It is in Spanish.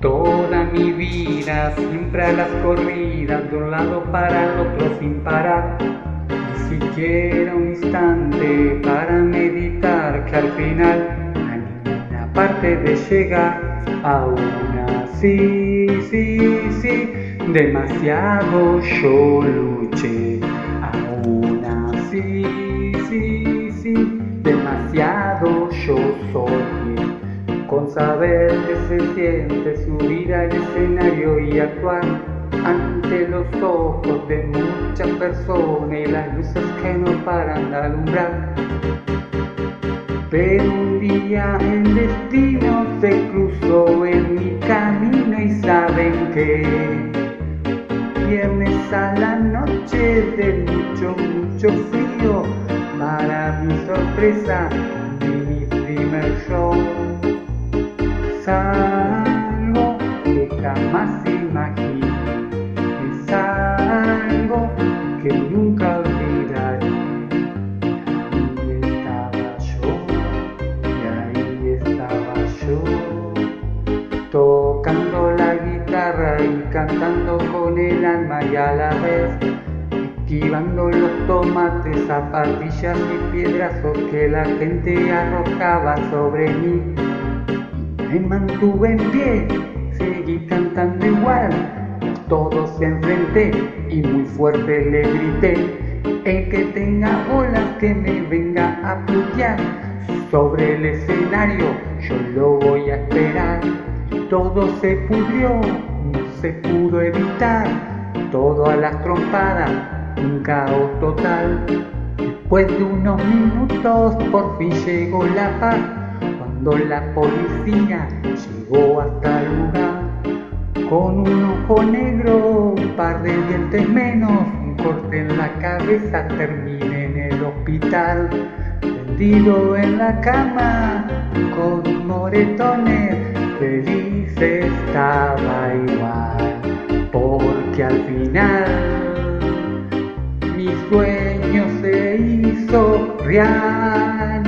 Toda mi vida, siempre a las corridas, de un lado para el otro sin parar. Ni siquiera un instante para meditar, que al final a ninguna parte de llegar. Aún así, sí, sí, demasiado yo luché. Aún así, sí, sí, demasiado yo soy saber que se siente subir al escenario y actuar ante los ojos de muchas personas y las luces que no paran de alumbrar. Pero un día el destino se cruzó en mi camino y saben que viernes a la noche de mucho, mucho frío, para mi sorpresa, mi primer show que jamás imaginé, es algo que nunca olvidaré. Y estaba yo, y ahí estaba yo, tocando la guitarra y cantando con el alma y a la vez esquivando los tomates, zapatillas y piedrazos que la gente arrojaba sobre mí. Me mantuve en pie, seguí cantando igual. Todos se enfrenté y muy fuerte le grité. El que tenga bolas que me venga a putear. Sobre el escenario yo lo voy a esperar. Todo se pudrió, no se pudo evitar. Todo a las trompadas, un caos total. Después de unos minutos por fin llegó la paz cuando la policía llegó hasta el lugar con un ojo negro, un par de dientes menos, un corte en la cabeza, terminé en el hospital, tendido en la cama con moretones, feliz estaba igual, porque al final mi sueño se hizo realidad.